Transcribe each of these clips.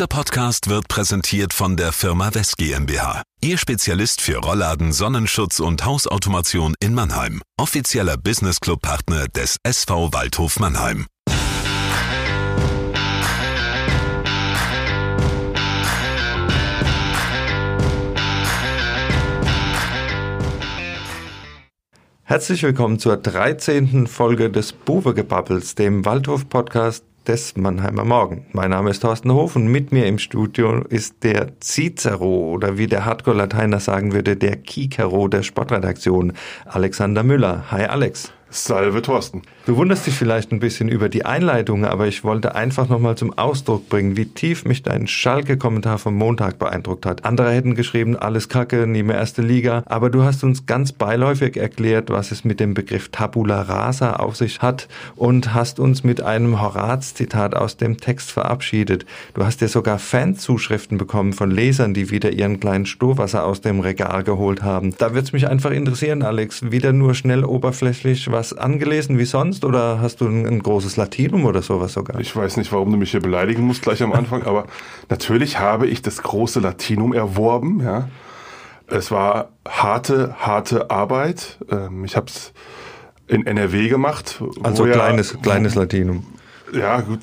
Dieser Podcast wird präsentiert von der Firma West GmbH. Ihr Spezialist für Rollladen, Sonnenschutz und Hausautomation in Mannheim. Offizieller Business Club Partner des SV Waldhof Mannheim. Herzlich willkommen zur 13. Folge des Buwe-Gebabbels, dem Waldhof-Podcast des Mannheimer Morgen. Mein Name ist Thorsten Hof und mit mir im Studio ist der Cicero oder wie der Hardcore-Lateiner sagen würde, der Kikero der Sportredaktion, Alexander Müller. Hi Alex. Salve Thorsten. Du wunderst dich vielleicht ein bisschen über die Einleitung, aber ich wollte einfach nochmal zum Ausdruck bringen, wie tief mich dein Schalke-Kommentar vom Montag beeindruckt hat. Andere hätten geschrieben, alles Kacke, nie mehr erste Liga, aber du hast uns ganz beiläufig erklärt, was es mit dem Begriff Tabula Rasa auf sich hat und hast uns mit einem Horaz-Zitat aus dem Text verabschiedet. Du hast dir sogar Fanzuschriften bekommen von Lesern, die wieder ihren kleinen Stohwasser aus dem Regal geholt haben. Da würde es mich einfach interessieren, Alex, wieder nur schnell oberflächlich was angelesen wie sonst oder hast du ein, ein, großes Latinum oder sowas sogar? Ich weiß nicht, warum du mich hier beleidigen musst gleich am Anfang, aber natürlich habe ich das große Latinum erworben. Ja, es war harte, harte Arbeit. Ähm, ich habe es in NRW gemacht. Also kleines, ja, kleines Latinum ja, gut,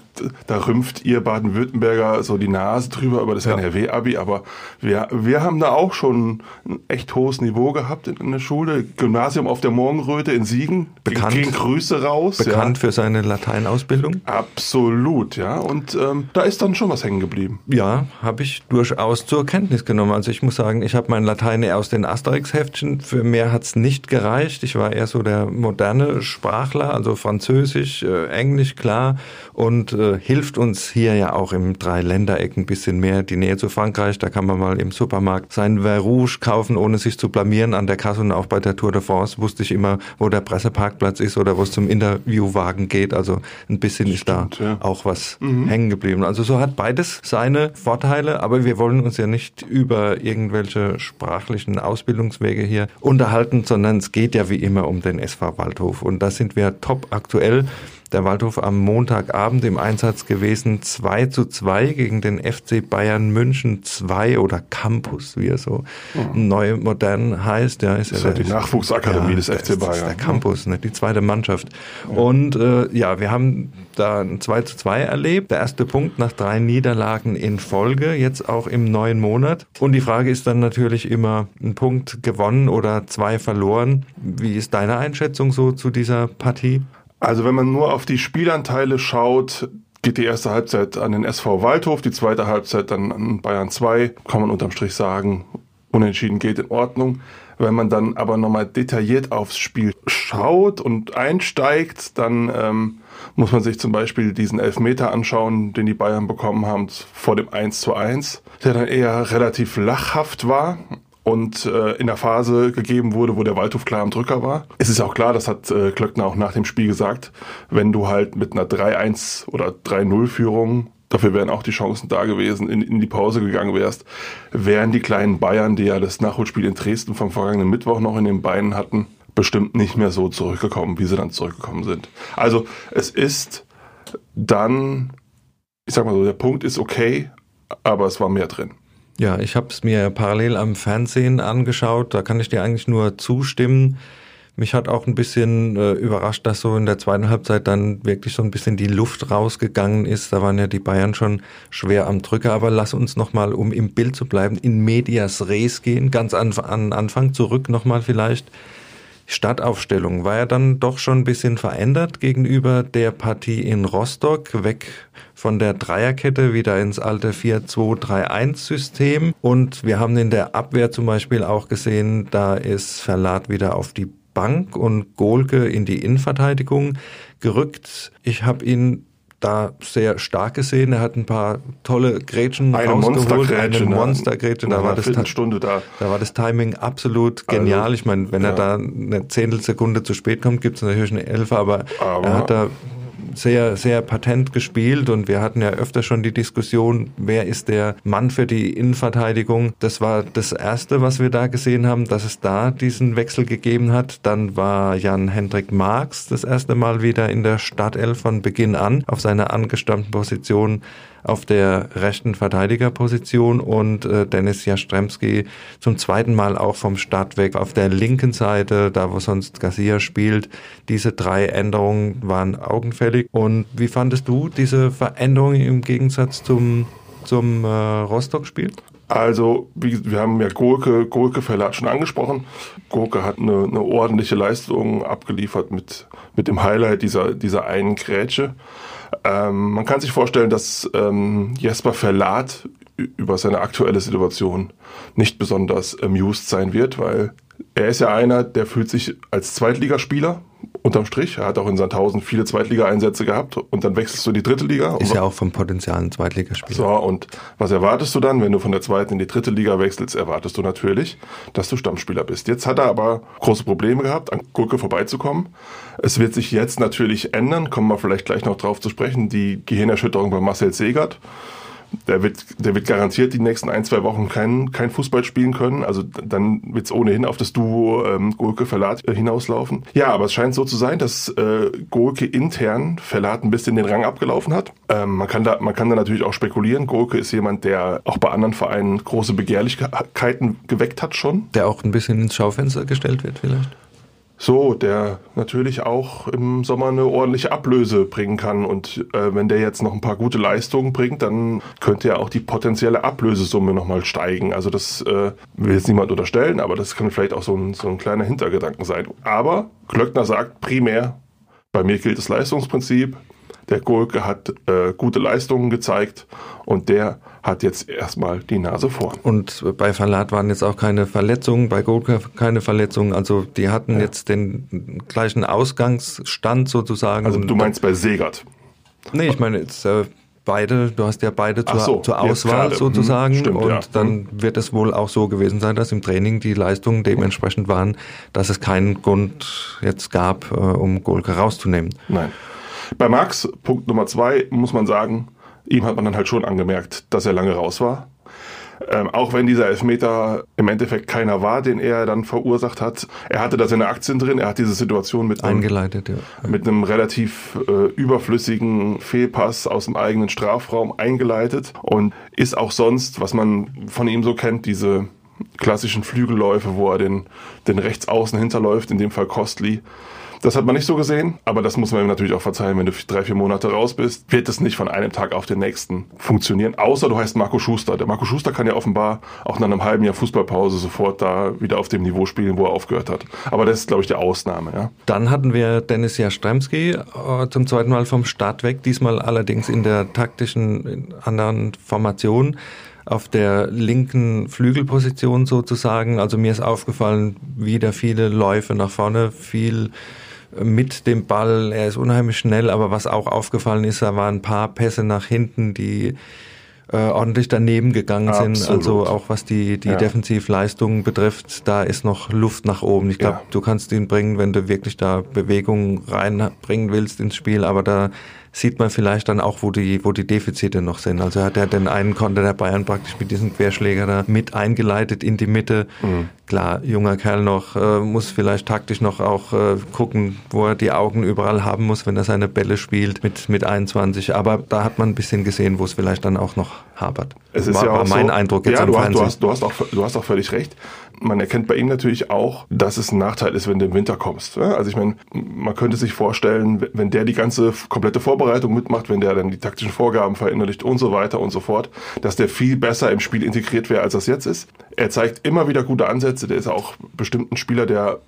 da rümpft ihr Baden-Württemberger so die Nase drüber über das ja. NRW-Abi, aber wir, wir haben da auch schon ein echt hohes Niveau gehabt in, in der Schule. Gymnasium auf der Morgenröte in Siegen. Bekannt. Gehen Grüße raus. Bekannt ja. für seine Lateinausbildung. Absolut, ja. Und ähm, da ist dann schon was hängen geblieben. Ja, habe ich durchaus zur Kenntnis genommen. Also ich muss sagen, ich habe mein Latein eher aus den Asterix-Heftchen. Für mehr hat's nicht gereicht. Ich war eher so der moderne Sprachler, also Französisch, äh, Englisch, klar und äh, hilft uns hier ja auch im Dreiländereck ein bisschen mehr. Die Nähe zu Frankreich, da kann man mal im Supermarkt sein Vin Rouge kaufen, ohne sich zu blamieren an der Kasse und auch bei der Tour de France wusste ich immer, wo der Presseparkplatz ist oder wo es zum Interviewwagen geht. Also ein bisschen ist Stimmt, da ja. auch was mhm. hängen geblieben. Also so hat beides seine Vorteile, aber wir wollen uns ja nicht über irgendwelche sprachlichen Ausbildungswege hier unterhalten, sondern es geht ja wie immer um den SV Waldhof und da sind wir top aktuell der Waldhof am Montagabend im Einsatz gewesen, 2 zu 2 gegen den FC Bayern München 2 oder Campus, wie er so mhm. neu modern heißt. Ja, ist das ja, ist ja die Nachwuchsakademie ja, des FC Bayern. Das ist der Campus, ne, die zweite Mannschaft. Ja. Und äh, ja, wir haben da ein 2 zu 2 erlebt. Der erste Punkt nach drei Niederlagen in Folge, jetzt auch im neuen Monat. Und die Frage ist dann natürlich immer, ein Punkt gewonnen oder zwei verloren. Wie ist deine Einschätzung so zu dieser Partie? Also wenn man nur auf die Spielanteile schaut, geht die erste Halbzeit an den SV Waldhof, die zweite Halbzeit dann an Bayern 2, kann man unterm Strich sagen, unentschieden geht in Ordnung. Wenn man dann aber nochmal detailliert aufs Spiel schaut und einsteigt, dann ähm, muss man sich zum Beispiel diesen Elfmeter anschauen, den die Bayern bekommen haben vor dem 1 zu 1, der dann eher relativ lachhaft war und äh, in der Phase gegeben wurde, wo der Waldhof klar am Drücker war. Es ist auch klar, das hat äh, Klöckner auch nach dem Spiel gesagt, wenn du halt mit einer 3-1 oder 3-0-Führung dafür wären auch die Chancen da gewesen, in, in die Pause gegangen wärst, wären die kleinen Bayern, die ja das Nachholspiel in Dresden vom vergangenen Mittwoch noch in den Beinen hatten, bestimmt nicht mehr so zurückgekommen, wie sie dann zurückgekommen sind. Also es ist dann, ich sag mal so, der Punkt ist okay, aber es war mehr drin. Ja, ich habe es mir parallel am Fernsehen angeschaut. Da kann ich dir eigentlich nur zustimmen. Mich hat auch ein bisschen äh, überrascht, dass so in der zweiten Halbzeit dann wirklich so ein bisschen die Luft rausgegangen ist. Da waren ja die Bayern schon schwer am Drücker. Aber lass uns nochmal, um im Bild zu bleiben, in Medias Res gehen. Ganz an, an Anfang zurück nochmal vielleicht. Startaufstellung war ja dann doch schon ein bisschen verändert gegenüber der Partie in Rostock, weg von der Dreierkette wieder ins alte 4-2-3-1-System. Und wir haben in der Abwehr zum Beispiel auch gesehen, da ist Verlat wieder auf die Bank und Golke in die Innenverteidigung gerückt. Ich habe ihn da sehr stark gesehen. Er hat ein paar tolle Grätschen eine rausgeholt. Eine Monstergrätsche. Da, war das, Stunde da. da war das Timing absolut genial. Also, ich meine, wenn ja. er da eine Zehntelsekunde zu spät kommt, gibt es natürlich eine Elfe, aber, aber er hat da sehr, sehr patent gespielt und wir hatten ja öfter schon die Diskussion, wer ist der Mann für die Innenverteidigung. Das war das Erste, was wir da gesehen haben, dass es da diesen Wechsel gegeben hat. Dann war Jan-Hendrik Marx das erste Mal wieder in der Startelf von Beginn an auf seiner angestammten Position auf der rechten Verteidigerposition und äh, Dennis Jastremski zum zweiten Mal auch vom Start weg auf der linken Seite, da wo sonst Garcia spielt. Diese drei Änderungen waren augenfällig. Und wie fandest du diese Veränderung im Gegensatz zum, zum äh, Rostock-Spiel? Also, wie, wir haben ja Gurke, Gurke Verlat schon angesprochen. Gurke hat eine, eine ordentliche Leistung abgeliefert mit, mit dem Highlight dieser, dieser einen Grätsche. Ähm, man kann sich vorstellen, dass ähm, Jesper Verlat über seine aktuelle Situation nicht besonders amused sein wird, weil er ist ja einer, der fühlt sich als Zweitligaspieler unterm Strich. Er hat auch in Sandhausen viele Zweitliga-Einsätze gehabt und dann wechselst du in die dritte Liga. Ist ja auch vom Potenzial ein Zweitligaspieler. So, und was erwartest du dann, wenn du von der zweiten in die dritte Liga wechselst? Erwartest du natürlich, dass du Stammspieler bist. Jetzt hat er aber große Probleme gehabt, an Gurke vorbeizukommen. Es wird sich jetzt natürlich ändern, kommen wir vielleicht gleich noch drauf zu sprechen, die Gehirnerschütterung bei Marcel Segert der wird, der wird garantiert die nächsten ein, zwei Wochen kein, kein Fußball spielen können. Also dann wird es ohnehin auf das Duo ähm, Golke Verlat äh, hinauslaufen. Ja, aber es scheint so zu sein, dass äh, Golke intern Verlat ein bisschen den Rang abgelaufen hat. Ähm, man, kann da, man kann da natürlich auch spekulieren. Golke ist jemand, der auch bei anderen Vereinen große Begehrlichkeiten geweckt hat schon. Der auch ein bisschen ins Schaufenster gestellt wird vielleicht? So, der natürlich auch im Sommer eine ordentliche Ablöse bringen kann. Und äh, wenn der jetzt noch ein paar gute Leistungen bringt, dann könnte ja auch die potenzielle Ablösesumme nochmal steigen. Also das äh, will jetzt niemand unterstellen, aber das kann vielleicht auch so ein, so ein kleiner Hintergedanken sein. Aber Klöckner sagt primär, bei mir gilt das Leistungsprinzip. Der Gurke hat äh, gute Leistungen gezeigt und der hat jetzt erstmal die Nase vorn. Und bei Verlat waren jetzt auch keine Verletzungen, bei Gurke keine Verletzungen. Also die hatten ja. jetzt den gleichen Ausgangsstand sozusagen. Also du meinst bei Segert? Nee, ich meine jetzt äh, beide, du hast ja beide zur, so, zur Auswahl sozusagen hm, stimmt, und ja. dann hm. wird es wohl auch so gewesen sein, dass im Training die Leistungen dementsprechend waren, dass es keinen Grund jetzt gab, äh, um Golke rauszunehmen. Nein. Bei Max, Punkt Nummer zwei, muss man sagen, ihm hat man dann halt schon angemerkt, dass er lange raus war. Ähm, auch wenn dieser Elfmeter im Endeffekt keiner war, den er dann verursacht hat. Er hatte da seine Aktien drin, er hat diese Situation mit einem, Eingeleitet, ja. mit einem relativ äh, überflüssigen Fehlpass aus dem eigenen Strafraum eingeleitet und ist auch sonst, was man von ihm so kennt, diese klassischen Flügelläufe, wo er den, den Rechtsaußen hinterläuft, in dem Fall Costly, das hat man nicht so gesehen, aber das muss man ihm natürlich auch verzeihen. Wenn du drei, vier Monate raus bist, wird es nicht von einem Tag auf den nächsten funktionieren. Außer du heißt Marco Schuster. Der Marco Schuster kann ja offenbar auch nach einem halben Jahr Fußballpause sofort da wieder auf dem Niveau spielen, wo er aufgehört hat. Aber das ist, glaube ich, die Ausnahme. Ja. Dann hatten wir Dennis Jastremski äh, zum zweiten Mal vom Start weg, diesmal allerdings in der taktischen anderen Formation auf der linken Flügelposition sozusagen. Also mir ist aufgefallen, wieder viele Läufe nach vorne, viel mit dem Ball. Er ist unheimlich schnell, aber was auch aufgefallen ist, da waren ein paar Pässe nach hinten, die äh, ordentlich daneben gegangen Absolut. sind. Also auch was die, die ja. Defensivleistungen betrifft, da ist noch Luft nach oben. Ich glaube, ja. du kannst ihn bringen, wenn du wirklich da Bewegung reinbringen willst ins Spiel, aber da sieht man vielleicht dann auch, wo die, wo die Defizite noch sind. Also hat er den einen Konter der Bayern praktisch mit diesem Querschläger da mit eingeleitet in die Mitte. Mhm. Klar, junger Kerl noch, äh, muss vielleicht taktisch noch auch äh, gucken, wo er die Augen überall haben muss, wenn er seine Bälle spielt mit, mit 21. Aber da hat man ein bisschen gesehen, wo es vielleicht dann auch noch hapert. Es ist war, ja auch war mein so, Eindruck jetzt ja, am du hast, du hast, du hast, auch, du hast auch völlig recht man erkennt bei ihm natürlich auch, dass es ein Nachteil ist, wenn du im Winter kommst. Also ich meine, man könnte sich vorstellen, wenn der die ganze komplette Vorbereitung mitmacht, wenn der dann die taktischen Vorgaben verinnerlicht und so weiter und so fort, dass der viel besser im Spiel integriert wäre, als das jetzt ist. Er zeigt immer wieder gute Ansätze. Der ist auch bestimmt ein Spieler, der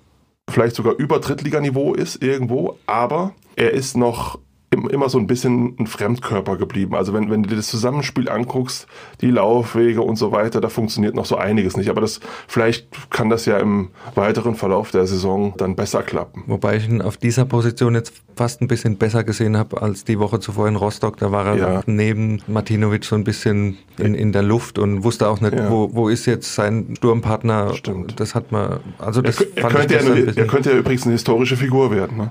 vielleicht sogar über Drittliganiveau ist irgendwo, aber er ist noch immer so ein bisschen ein Fremdkörper geblieben. Also wenn, wenn du dir das Zusammenspiel anguckst, die Laufwege und so weiter, da funktioniert noch so einiges nicht. Aber das, vielleicht kann das ja im weiteren Verlauf der Saison dann besser klappen. Wobei ich ihn auf dieser Position jetzt fast ein bisschen besser gesehen habe als die Woche zuvor in Rostock. Da war er ja. neben Martinovic so ein bisschen in, in der Luft und wusste auch nicht, ja. wo, wo ist jetzt sein Sturmpartner. Stimmt. Das hat man, also das er, er könnte ja, eine, er könnte ja übrigens eine historische Figur werden, ne?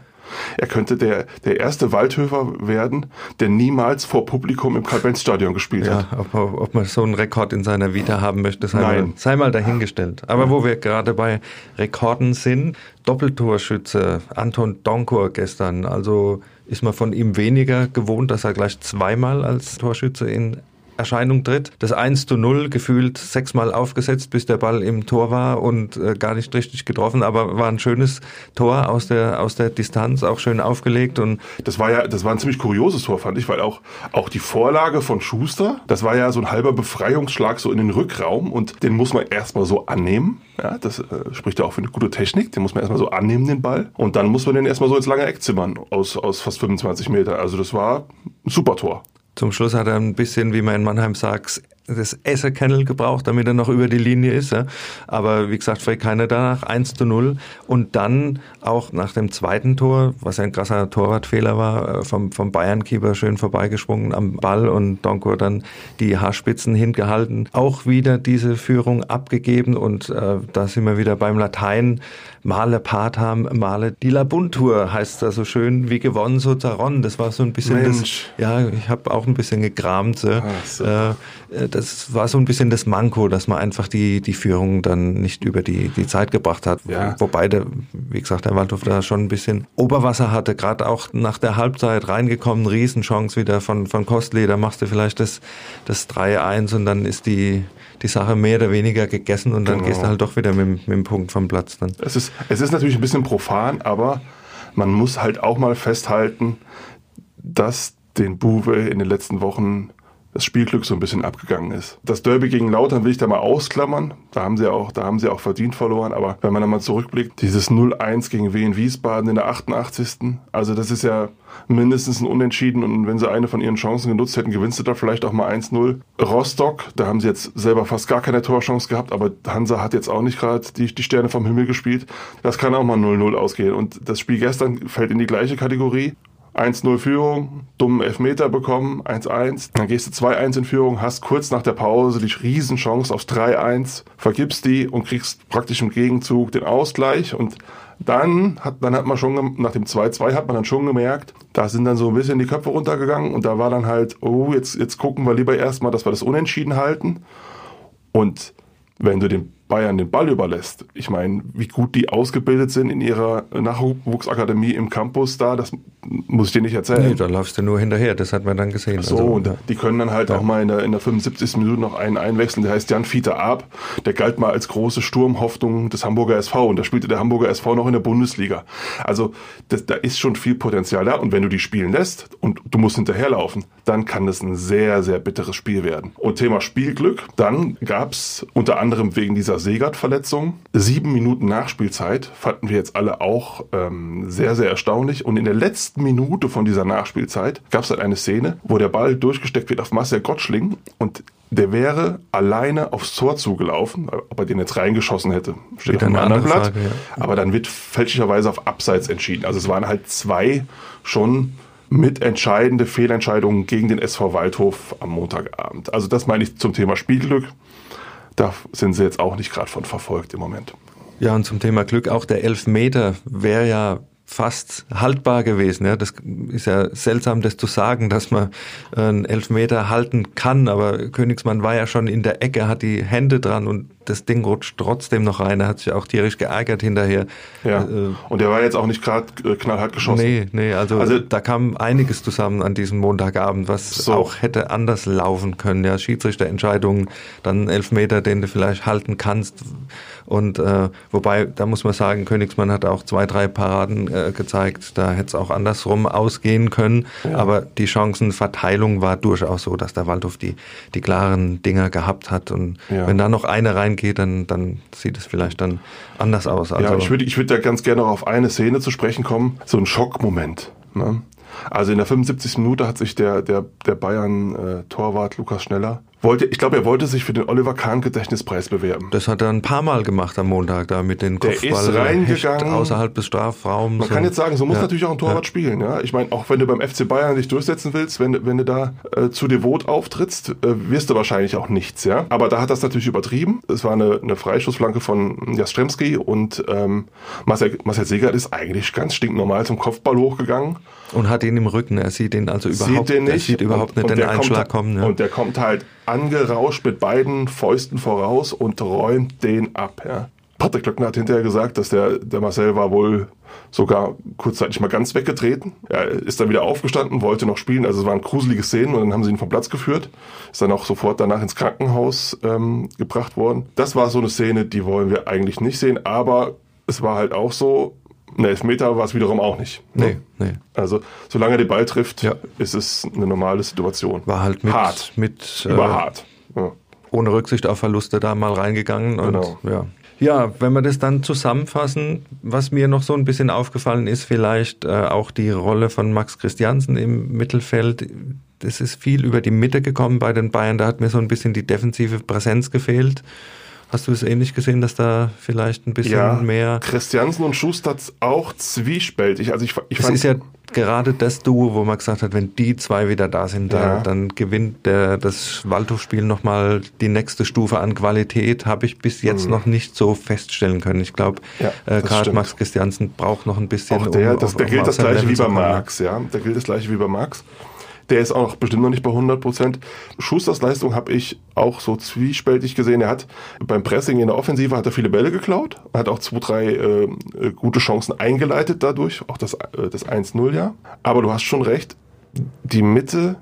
Er könnte der, der erste Waldhöfer werden, der niemals vor Publikum im Karl-Benz-Stadion gespielt ja, hat. Ob, ob man so einen Rekord in seiner Vita haben möchte, sei, Mal, sei mal dahingestellt. Aber wo wir gerade bei Rekorden sind, Doppeltorschütze Anton Donkor gestern, also ist man von ihm weniger gewohnt, dass er gleich zweimal als Torschütze in Erscheinung tritt. Das 1 zu 0 gefühlt sechsmal aufgesetzt, bis der Ball im Tor war und äh, gar nicht richtig getroffen, aber war ein schönes Tor aus der, aus der Distanz, auch schön aufgelegt und. Das war ja, das war ein ziemlich kurioses Tor, fand ich, weil auch, auch die Vorlage von Schuster, das war ja so ein halber Befreiungsschlag so in den Rückraum und den muss man erstmal so annehmen. Ja, das äh, spricht ja auch für eine gute Technik. Den muss man erstmal so annehmen, den Ball. Und dann muss man den erstmal so ins lange Eck zimmern aus, aus fast 25 Meter. Also das war ein super Tor. Zum Schluss hat er ein bisschen, wie man in Mannheim sagt, das Esserkennel gebraucht, damit er noch über die Linie ist. Ja. Aber wie gesagt, fragt keiner danach. 1 zu 0. Und dann auch nach dem zweiten Tor, was ja ein krasser Torwartfehler war, äh, vom, vom Bayern-Keeper schön vorbeigesprungen am Ball und Donko dann die Haarspitzen hingehalten. Auch wieder diese Führung abgegeben und äh, da sind wir wieder beim Latein. Male Patam, Male die Labuntur heißt da so schön, wie gewonnen so zerronnen. Das war so ein bisschen Mensch. das, ja, ich habe auch ein bisschen gekramt. So. So. Äh, das war so ein bisschen das Manko, dass man einfach die, die Führung dann nicht über die, die Zeit gebracht hat. Ja. Wobei, der, wie gesagt, der Waldhof da schon ein bisschen Oberwasser hatte, gerade auch nach der Halbzeit reingekommen, Riesenchance wieder von, von Kostli, da machst du vielleicht das, das 3-1 und dann ist die, die Sache mehr oder weniger gegessen und dann genau. gehst du halt doch wieder mit, mit dem Punkt vom Platz dann. Es ist, es ist natürlich ein bisschen profan, aber man muss halt auch mal festhalten, dass den Buwe in den letzten Wochen das Spielglück so ein bisschen abgegangen ist. Das Derby gegen Lautern will ich da mal ausklammern. Da haben sie auch, da haben sie auch verdient verloren. Aber wenn man da mal zurückblickt, dieses 0-1 gegen Wien Wiesbaden in der 88. Also das ist ja mindestens ein Unentschieden. Und wenn sie eine von ihren Chancen genutzt hätten, gewinnst du da vielleicht auch mal 1-0. Rostock, da haben sie jetzt selber fast gar keine Torchance gehabt. Aber Hansa hat jetzt auch nicht gerade die, die Sterne vom Himmel gespielt. Das kann auch mal 0-0 ausgehen. Und das Spiel gestern fällt in die gleiche Kategorie. 1-0 Führung, dummen Elfmeter bekommen, 1-1. Dann gehst du 2-1 in Führung, hast kurz nach der Pause die Riesenchance aufs 3-1, vergibst die und kriegst praktisch im Gegenzug den Ausgleich. Und dann hat, dann hat man schon, nach dem 2-2 hat man dann schon gemerkt, da sind dann so ein bisschen die Köpfe runtergegangen und da war dann halt, oh, jetzt, jetzt gucken wir lieber erstmal, dass wir das Unentschieden halten. Und wenn du den Bayern den Ball überlässt. Ich meine, wie gut die ausgebildet sind in ihrer Nachwuchsakademie im Campus da, das muss ich dir nicht erzählen. Nee, da läufst du nur hinterher, das hat man dann gesehen. So, also, und ja. die können dann halt ja. auch mal in der, in der 75. Minute noch einen einwechseln, der heißt Jan Fieter Ab, der galt mal als große Sturmhoffnung des Hamburger SV und da spielte der Hamburger SV noch in der Bundesliga. Also das, da ist schon viel Potenzial da und wenn du die spielen lässt und du musst hinterherlaufen, dann kann das ein sehr, sehr bitteres Spiel werden. Und Thema Spielglück, dann gab's unter anderem wegen dieser Segert-Verletzung. Sieben Minuten Nachspielzeit fanden wir jetzt alle auch ähm, sehr, sehr erstaunlich. Und in der letzten Minute von dieser Nachspielzeit gab es halt eine Szene, wo der Ball durchgesteckt wird auf Marcel Gottschling und der wäre alleine aufs Tor zugelaufen, ob er den jetzt reingeschossen hätte, steht auf einem anderen Blatt. Frage, ja. Aber dann wird fälschlicherweise auf Abseits entschieden. Also es waren halt zwei schon mitentscheidende Fehlentscheidungen gegen den SV Waldhof am Montagabend. Also das meine ich zum Thema Spielglück da sind sie jetzt auch nicht gerade von verfolgt im Moment. Ja, und zum Thema Glück, auch der Elfmeter wäre ja fast haltbar gewesen. Ja, das ist ja seltsam, das zu sagen, dass man einen Elfmeter halten kann, aber Königsmann war ja schon in der Ecke, hat die Hände dran und das Ding rutscht trotzdem noch rein. Er hat sich auch tierisch geärgert hinterher. Ja. Äh, und er war jetzt auch nicht gerade äh, knallhart geschossen. Nee, nee, also, also, da kam einiges zusammen an diesem Montagabend, was so. auch hätte anders laufen können. Ja, Schiedsrichterentscheidungen, dann Elfmeter, den du vielleicht halten kannst. Und äh, wobei, da muss man sagen, Königsmann hat auch zwei, drei Paraden äh, gezeigt. Da hätte es auch andersrum ausgehen können. Ja. Aber die Chancenverteilung war durchaus so, dass der Waldhof die, die klaren Dinger gehabt hat. Und ja. wenn da noch eine reingeht, dann, dann sieht es vielleicht dann anders aus. Also, ja, ich würde ich würd ja ganz gerne noch auf eine Szene zu sprechen kommen. So ein Schockmoment. Ne? Also in der 75. Minute hat sich der, der, der Bayern-Torwart Lukas Schneller wollte, ich glaube, er wollte sich für den Oliver Kahn Gedächtnispreis bewerben. Das hat er ein paar Mal gemacht am Montag da mit den Der ist reingegangen. außerhalb des Strafraums. Man kann jetzt sagen, so muss Ja. natürlich auch ein Torwart spielen. Ja? Ich meine, auch wenn du beim FC Bayern dich durchsetzen willst, wenn, du- wenn du da äh, zu devot auftrittst, äh, wirst du wahrscheinlich auch nichts. Ja? Aber da hat das natürlich übertrieben. Es war eine, eine Freischussflanke von Jastremski und ähm, Marcel, Marcel Segert ist eigentlich ganz stinknormal zum Kopfball hochgegangen. Und hat ihn im Rücken. Er sieht ihn also überhaupt, sieht den nicht. Er sieht überhaupt und, nicht den Einschlag kommt, kommen. Ja. Und der kommt halt angerauscht mit beiden Fäusten voraus und räumt den ab. Ja. Patrick Klöckner hat hinterher gesagt, dass der, der Marcel war wohl sogar kurzzeitig mal ganz weggetreten. Er ist dann wieder aufgestanden, wollte noch spielen. Also es waren gruselige Szenen und dann haben sie ihn vom Platz geführt. Ist dann auch sofort danach ins Krankenhaus ähm, gebracht worden. Das war so eine Szene, die wollen wir eigentlich nicht sehen. Aber es war halt auch so, ein Elfmeter war es wiederum auch nicht. nee, nee. Also solange er den Ball trifft, Ja. ist es eine normale Situation. War halt mit, hart, mit äh, hart. Ja. ohne Rücksicht auf Verluste da mal reingegangen. Und, Genau. ja. ja, wenn wir das dann zusammenfassen, was mir noch so ein bisschen aufgefallen ist, vielleicht äh, auch die Rolle von Max Christiansen im Mittelfeld. Das ist viel über die Mitte gekommen bei den Bayern. Da hat mir so ein bisschen die defensive Präsenz gefehlt. Hast du es ähnlich gesehen, dass da vielleicht ein bisschen ja, mehr. Christiansen und Schuster auch zwiespältig. Also ich, ich Es ist ja gerade das Duo, wo man gesagt hat, wenn die zwei wieder da sind, da, Ja. dann gewinnt der, das Waldhofspiel nochmal die nächste Stufe an Qualität. Habe ich bis jetzt noch nicht so feststellen können. Ich glaube, Mhm. Ja, äh, gerade. Max Christiansen braucht noch ein bisschen. auch der, um das, auf- da um gilt das gleiche Level wie bei kommen, ja. Da gilt das gleiche wie bei Marx. Der ist auch noch bestimmt noch nicht bei 100 Prozent. Schusters Leistung habe ich auch so zwiespältig gesehen. Er hat beim Pressing in der Offensive hat er viele Bälle geklaut, hat auch zwei, drei äh, äh, gute Chancen eingeleitet dadurch, auch das, äh, das 1-0 ja. Aber du hast schon recht, die Mitte,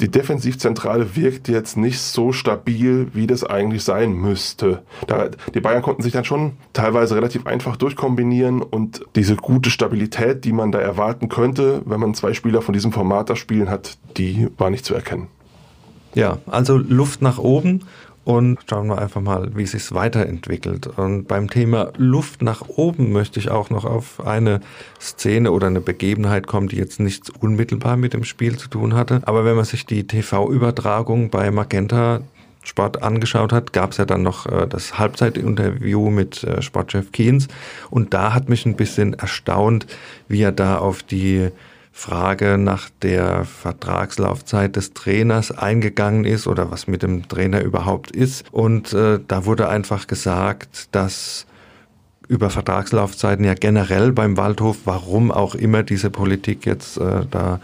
die Defensivzentrale wirkt jetzt nicht so stabil, wie das eigentlich sein müsste. Da, die Bayern konnten sich dann schon teilweise relativ einfach durchkombinieren und diese gute Stabilität, die man da erwarten könnte, wenn man zwei Spieler von diesem Format da spielen hat, die war nicht zu erkennen. Ja, also Luft nach oben und schauen wir einfach mal, wie es sich weiterentwickelt. Und beim Thema Luft nach oben möchte ich auch noch auf eine Szene oder eine Begebenheit kommen, die jetzt nichts unmittelbar mit dem Spiel zu tun hatte. Aber wenn man sich die TV-Übertragung bei Magenta Sport angeschaut hat, gab es ja dann noch äh, das Halbzeitinterview mit äh, Sportchef Kienz. Und da hat mich ein bisschen erstaunt, wie er da auf die Frage nach der Vertragslaufzeit des Trainers eingegangen ist oder was mit dem Trainer überhaupt ist. Und äh, da wurde einfach gesagt, dass über Vertragslaufzeiten ja generell beim Waldhof, warum auch immer diese Politik jetzt äh, da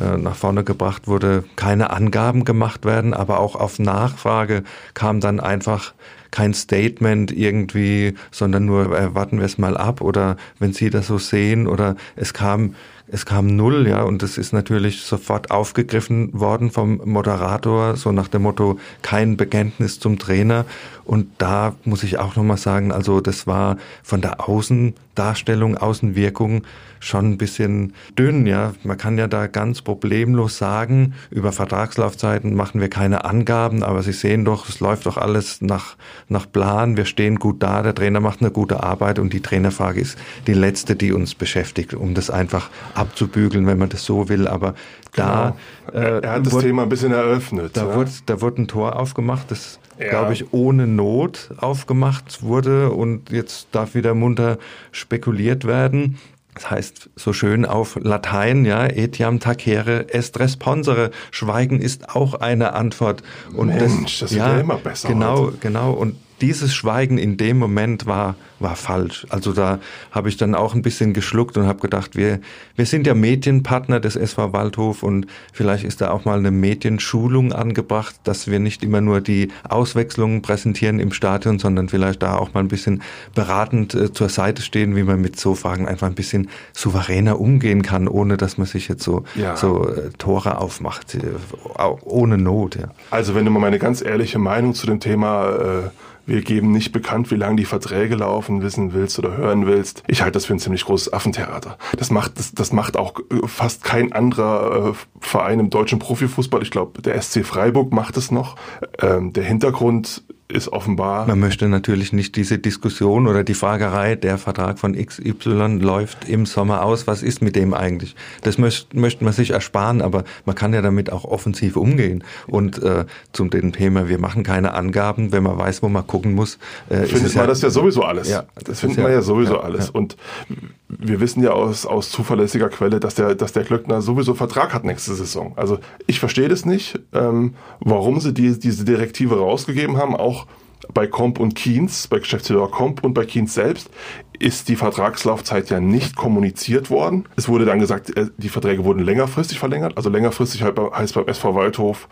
äh, nach vorne gebracht wurde, keine Angaben gemacht werden, aber auch auf Nachfrage kam dann einfach kein Statement irgendwie, sondern nur äh, warten wir es mal ab oder wenn Sie das so sehen oder es kam es kam null, ja, und das ist natürlich sofort aufgegriffen worden vom Moderator, so nach dem Motto, kein Bekenntnis zum Trainer. Und da muss ich auch nochmal sagen, also das war von der Außendarstellung, Außenwirkung schon ein bisschen dünn, ja. Man kann ja da ganz problemlos sagen, über Vertragslaufzeiten machen wir keine Angaben, aber Sie sehen doch, es läuft doch alles nach, nach Plan, wir stehen gut da, der Trainer macht eine gute Arbeit und die Trainerfrage ist die letzte, die uns beschäftigt, um das einfach abzubügeln, wenn man das so will. Aber da Genau. er, er hat das wurde, Thema ein bisschen eröffnet. da, ja. wurde, da wurde ein Tor aufgemacht, das Ja. glaube ich ohne Not aufgemacht wurde und jetzt darf wieder munter spekuliert werden. Das heißt so schön auf Latein, ja, etiam tacere est responsere. Schweigen ist auch eine Antwort. Und Mensch, das wird ja immer besser Genau, heute. genau. Und dieses Schweigen in dem Moment war, war falsch. Also da habe ich dann auch ein bisschen geschluckt und habe gedacht, wir, wir sind ja Medienpartner des SV Waldhof und vielleicht ist da auch mal eine Medienschulung angebracht, dass wir nicht immer nur die Auswechslungen präsentieren im Stadion, sondern vielleicht da auch mal ein bisschen beratend äh, zur Seite stehen, wie man mit so Fragen einfach ein bisschen souveräner umgehen kann, ohne dass man sich jetzt so, Ja. so äh, Tore aufmacht, äh, ohne Not. Ja. Also wenn du mal meine ganz ehrliche Meinung zu dem Thema, äh, wir geben nicht bekannt, wie lange die Verträge laufen, wissen willst oder hören willst, ich halte das für ein ziemlich großes Affentheater. Das macht, das, das macht auch äh, fast kein anderer äh, Verein im deutschen Profifußball. Ich glaube, der SC Freiburg macht es noch. Ähm, der Hintergrund ist offenbar. Man möchte natürlich nicht diese Diskussion oder die Fragerei, der Vertrag von XY läuft im Sommer aus, was ist mit dem eigentlich? Das möchte, möchte man sich ersparen, aber man kann ja damit auch offensiv umgehen. Und äh, zum dem Thema, wir machen keine Angaben, wenn man weiß, wo man gucken muss. Äh, findet man ja, das ja sowieso alles. Ja, das, das findet man ja, ja sowieso ja, alles. Und wir wissen ja aus, aus zuverlässiger Quelle, dass der, dass der Glöckner sowieso Vertrag hat nächste Saison. Also ich verstehe das nicht, ähm, warum sie die, diese Direktive rausgegeben haben, auch bei Comp und Kiens, bei Geschäftsführer Comp und bei Kiens selbst, ist die Vertragslaufzeit ja nicht kommuniziert worden. Es wurde dann gesagt, äh, die Verträge wurden längerfristig verlängert. Also längerfristig heißt beim SV Waldhof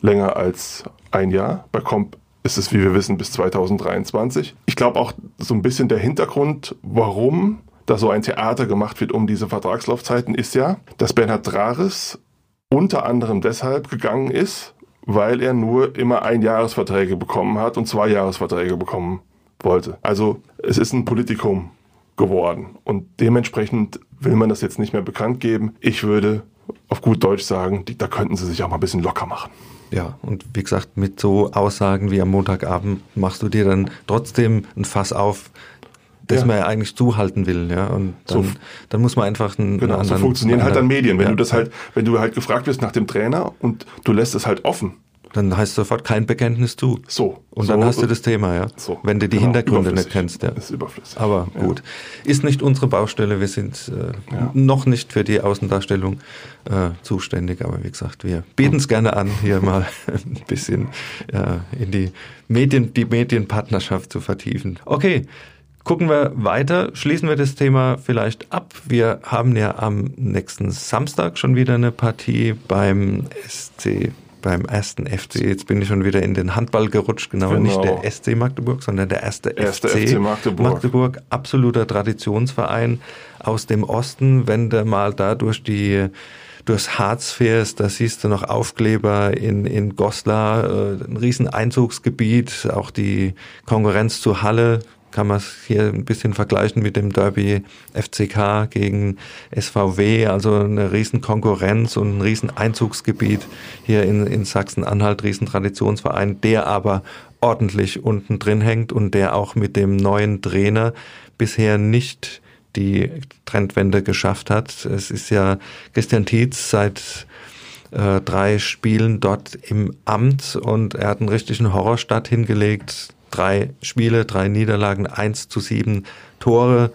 länger als ein Jahr. Bei Comp ist es, wie wir wissen, bis 2023. Ich glaube auch so ein bisschen der Hintergrund, warum da so ein Theater gemacht wird um diese Vertragslaufzeiten, ist ja, dass Bernhard Drares unter anderem deshalb gegangen ist, weil er nur immer ein Jahresverträge bekommen hat und zwei Jahresverträge bekommen wollte. Also es ist ein Politikum geworden und dementsprechend will man das jetzt nicht mehr bekannt geben. Ich würde auf gut Deutsch sagen, da könnten sie sich auch mal ein bisschen locker machen. Ja, und wie gesagt, mit so Aussagen wie am Montagabend machst du dir dann trotzdem ein Fass auf, das ja. man ja eigentlich zuhalten will, ja. Und dann, so, dann muss man einfach einen, genau, einen so funktionieren halt dann Medien. Wenn ja. du das halt, wenn du halt gefragt wirst nach dem Trainer und du lässt es halt offen. Dann heißt sofort kein Bekenntnis zu. So. Und so, dann hast du das Thema, ja. So. Wenn du die genau, Hintergründe nicht kennst, ja. Ist überflüssig. Aber ja. gut. Ist nicht unsere Baustelle. Wir sind äh, ja. noch nicht für die Außendarstellung äh, zuständig. Aber wie gesagt, wir bieten es gerne an, hier mal ein bisschen äh, in die Medien, die Medienpartnerschaft zu vertiefen. Okay. Gucken wir weiter, schließen wir das Thema vielleicht ab. Wir haben ja am nächsten Samstag schon wieder eine Partie beim SC beim ersten FC. Jetzt bin ich schon wieder in den Handball gerutscht, genau, genau. nicht der SC Magdeburg, sondern der erste, erste FC, FC Magdeburg. Magdeburg, absoluter Traditionsverein aus dem Osten. Wenn du mal da durch die durchs Harz fährst, da siehst du noch Aufkleber in, in Goslar, äh, ein riesen Einzugsgebiet, auch die Konkurrenz zu Halle, kann man es hier ein bisschen vergleichen mit dem Derby FCK gegen SVW, also eine riesen Konkurrenz und ein riesen Einzugsgebiet hier in, in Sachsen-Anhalt, riesen Traditionsverein, der aber ordentlich unten drin hängt und der auch mit dem neuen Trainer bisher nicht die Trendwende geschafft hat. Es ist ja Christian Tietz seit äh, drei Spielen dort im Amt und er hat einen richtigen Horrorstadt hingelegt drei Spiele, drei Niederlagen, eins zu sieben Tore.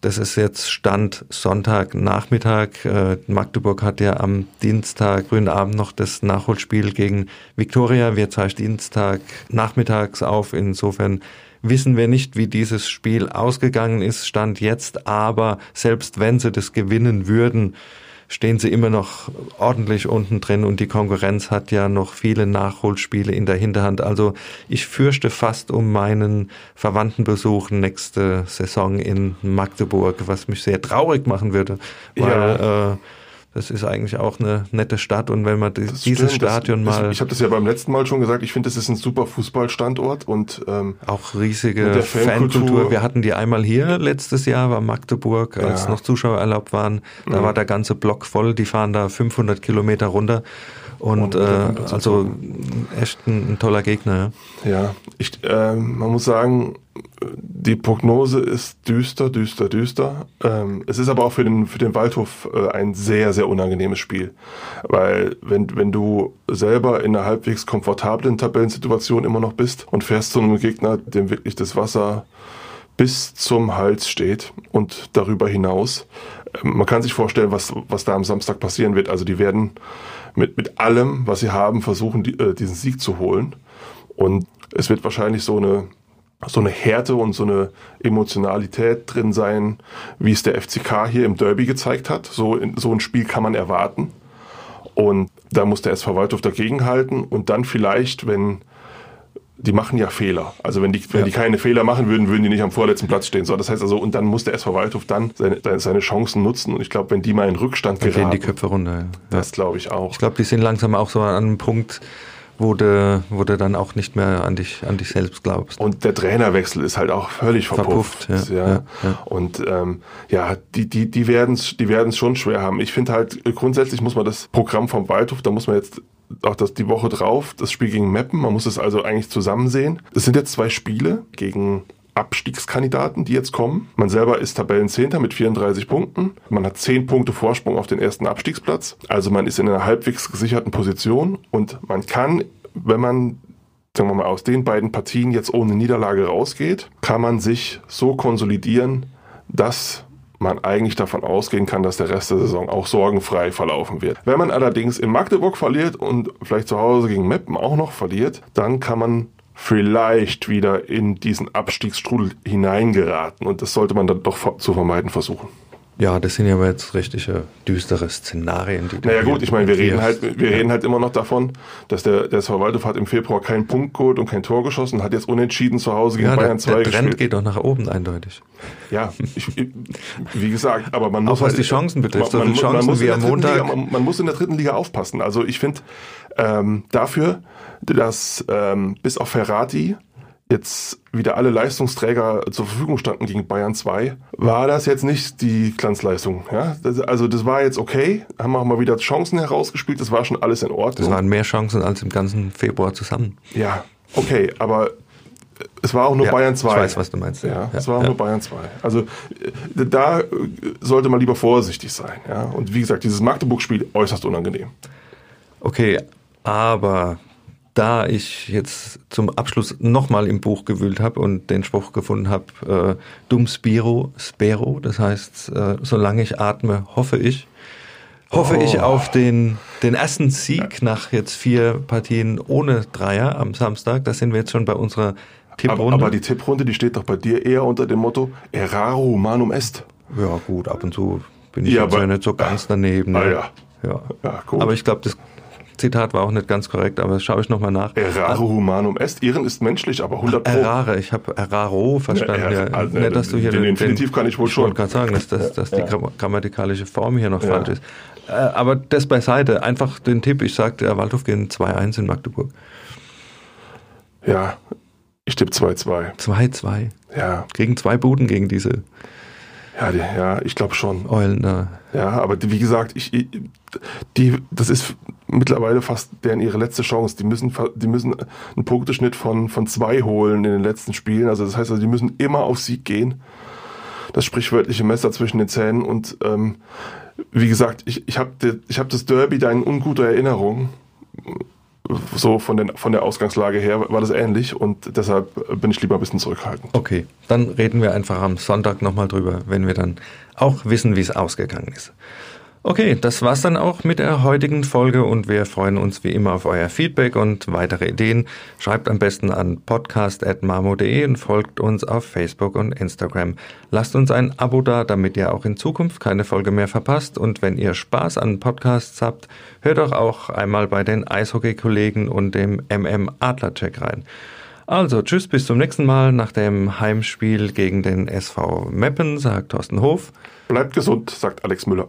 Das ist jetzt Stand Sonntagnachmittag. Äh, Magdeburg hat ja am Dienstag, frühen Abend noch das Nachholspiel gegen Viktoria. Wir zeichnen Dienstag nachmittags auf. Insofern wissen wir nicht, wie dieses Spiel ausgegangen ist, Stand jetzt. Aber selbst wenn sie das gewinnen würden, stehen sie immer noch ordentlich unten drin und die Konkurrenz hat ja noch viele Nachholspiele in der Hinterhand. Also ich fürchte fast um meinen Verwandtenbesuch nächste Saison in Magdeburg, was mich sehr traurig machen würde, weil ja. äh, das ist eigentlich auch eine nette Stadt und wenn man das dieses stimmt, Stadion mal. Ich habe das ja beim letzten Mal schon gesagt, ich finde, das ist ein super Fußballstandort und ähm, auch riesige Fankultur. Wir hatten die einmal hier letztes Jahr, war Magdeburg, als ja. noch Zuschauer erlaubt waren. Da mhm. war der ganze Block voll, die fahren da 500 Kilometer runter. Und, und äh, also echt ein, ein, toller Gegner. Ja, ja ich, äh, man muss sagen, die Prognose ist düster, düster, düster. Ähm, es ist aber auch für den, für den Waldhof äh, ein sehr, sehr unangenehmes Spiel. Weil wenn, wenn du selber in einer halbwegs komfortablen Tabellensituation immer noch bist und fährst zu einem Gegner, dem wirklich das Wasser bis zum Hals steht und darüber hinaus, äh, man kann sich vorstellen, was, was da am Samstag passieren wird. Also die werden mit, mit allem, was sie haben, versuchen, die, äh, diesen Sieg zu holen. Und es wird wahrscheinlich so eine so eine Härte und so eine Emotionalität drin sein, wie es der FCK hier im Derby gezeigt hat. So, so ein Spiel kann man erwarten. Und da muss der SV Waldhof dagegenhalten und dann vielleicht, wenn die machen ja Fehler. Also wenn die, wenn ja. die keine Fehler machen würden, würden die nicht am vorletzten Platz stehen. So, das heißt also, und dann muss der SV Waldhof dann seine, seine Chancen nutzen. Und ich glaube, wenn die mal in Rückstand dann geraten, gehen die Köpfe runter. Ja. Das glaube ich auch. Ich glaube, die sind langsam auch so an einem Punkt, wo du, wo du dann auch nicht mehr an dich, an dich selbst glaubst. Und der Trainerwechsel ist halt auch völlig verpufft. verpufft ja, ja. Ja, Und ähm, ja, die, die, die werden es die werden's schon schwer haben. Ich finde halt, grundsätzlich muss man das Programm vom Waldhof, da muss man jetzt auch das die Woche drauf, das Spiel gegen Meppen, man muss es also eigentlich zusammen sehen. Es sind jetzt zwei Spiele gegen Abstiegskandidaten, die jetzt kommen. Man selber ist Tabellenzehnter mit 34 Punkten. Man hat 10 Punkte Vorsprung auf den ersten Abstiegsplatz. Also man ist in einer halbwegs gesicherten Position und man kann, wenn man sagen wir mal, aus den beiden Partien jetzt ohne Niederlage rausgeht, kann man sich so konsolidieren, dass man eigentlich davon ausgehen kann, dass der Rest der Saison auch sorgenfrei verlaufen wird. Wenn man allerdings in Magdeburg verliert und vielleicht zu Hause gegen Meppen auch noch verliert, dann kann man vielleicht wieder in diesen Abstiegsstrudel hineingeraten. Und das sollte man dann doch zu vermeiden versuchen. Ja, das sind ja aber jetzt richtige düstere Szenarien. Die naja gut, ich meine, wir reden halt, wir ja. reden halt immer noch davon, dass der, der Verwaltung hat im Februar keinen Punkt geholt und kein Tor geschossen, hat jetzt unentschieden zu Hause gegen ja, Bayern 2 gespielt. Der Trend geht doch nach oben eindeutig. Ja, ich, wie gesagt, aber man muss Auch was halt, die Chancen betrifft, man, man, Chancen man wie am Montag. Liga, man, man, muss in der dritten Liga aufpassen. Also ich finde ähm, dafür, dass ähm, bis auf Ferrati jetzt wieder alle Leistungsträger zur Verfügung standen gegen Bayern 2, war das jetzt nicht die Glanzleistung. Ja? Das, also das war jetzt okay, haben auch mal wieder Chancen herausgespielt, das war schon alles in Ordnung. Das waren mehr Chancen als im ganzen Februar zusammen. Ja, okay, aber es war auch nur ja, Bayern 2. Ich weiß, was du meinst. Ja, ja es war auch ja. nur Bayern 2. Also äh, da äh, sollte man lieber vorsichtig sein. Ja? Und wie gesagt, dieses Magdeburg-Spiel äußerst unangenehm. Okay, aber da ich jetzt zum Abschluss nochmal im Buch gewühlt habe und den Spruch gefunden habe, äh, dum spiro, spero, das heißt, äh, solange ich atme, hoffe ich, hoffe oh. ich auf den, den ersten Sieg nach jetzt vier Partien ohne Dreier am Samstag. Da sind wir jetzt schon bei unserer Tipprunde. Aber, aber die Tipprunde, die steht doch bei dir eher unter dem Motto Erraro humanum est. Ja gut, ab und zu bin ich ja, jetzt ja nicht so ganz daneben. Ne? Ah, ja. Ja. ja aber ich glaube, das Zitat war auch nicht ganz korrekt, aber das schaue ich nochmal nach. Errare humanum est. Ehren ist menschlich, aber 100 Pro. Errare, ich habe erraro verstanden. Ja, ja, ja, nicht, dass du hier den, den Infinitiv kann ich wohl schon. Ich wollte gerade sagen, dass, dass, dass die grammatikalische Form hier noch falsch ist. Äh, aber das beiseite. Einfach den Tipp, ich sagte, der Waldhof gehen 2-1 in Magdeburg. Ja, ich tippe 2-2. 2-2? Ja. Gegen zwei Buden, gegen diese ja, die, ja ich glaube schon. Eulen da. Ja, aber die, wie gesagt, ich, die, das ist mittlerweile fast deren ihre letzte Chance. Die müssen, die müssen einen Punkteschnitt von, von zwei holen in den letzten Spielen. Also das heißt, also, die müssen immer auf Sieg gehen. Das sprichwörtliche Messer zwischen den Zähnen. Und ähm, wie gesagt, ich, ich habe ich hab das Derby da in unguter Erinnerung so von, den, von der Ausgangslage her war das ähnlich und deshalb bin ich lieber ein bisschen zurückhaltend. Okay, dann reden wir einfach am Sonntag nochmal drüber, wenn wir dann auch wissen, wie es ausgegangen ist. Okay, das war's dann auch mit der heutigen Folge und wir freuen uns wie immer auf euer Feedback und weitere Ideen. Schreibt am besten an podcast.marmo.de und folgt uns auf Facebook und Instagram. Lasst uns ein Abo da, damit ihr auch in Zukunft keine Folge mehr verpasst und wenn ihr Spaß an Podcasts habt, hört doch auch einmal bei den Eishockey-Kollegen und dem MM Adlercheck rein. Also, tschüss, bis zum nächsten Mal nach dem Heimspiel gegen den SV Meppen, sagt Thorsten Hof. Bleibt gesund, sagt Alex Müller.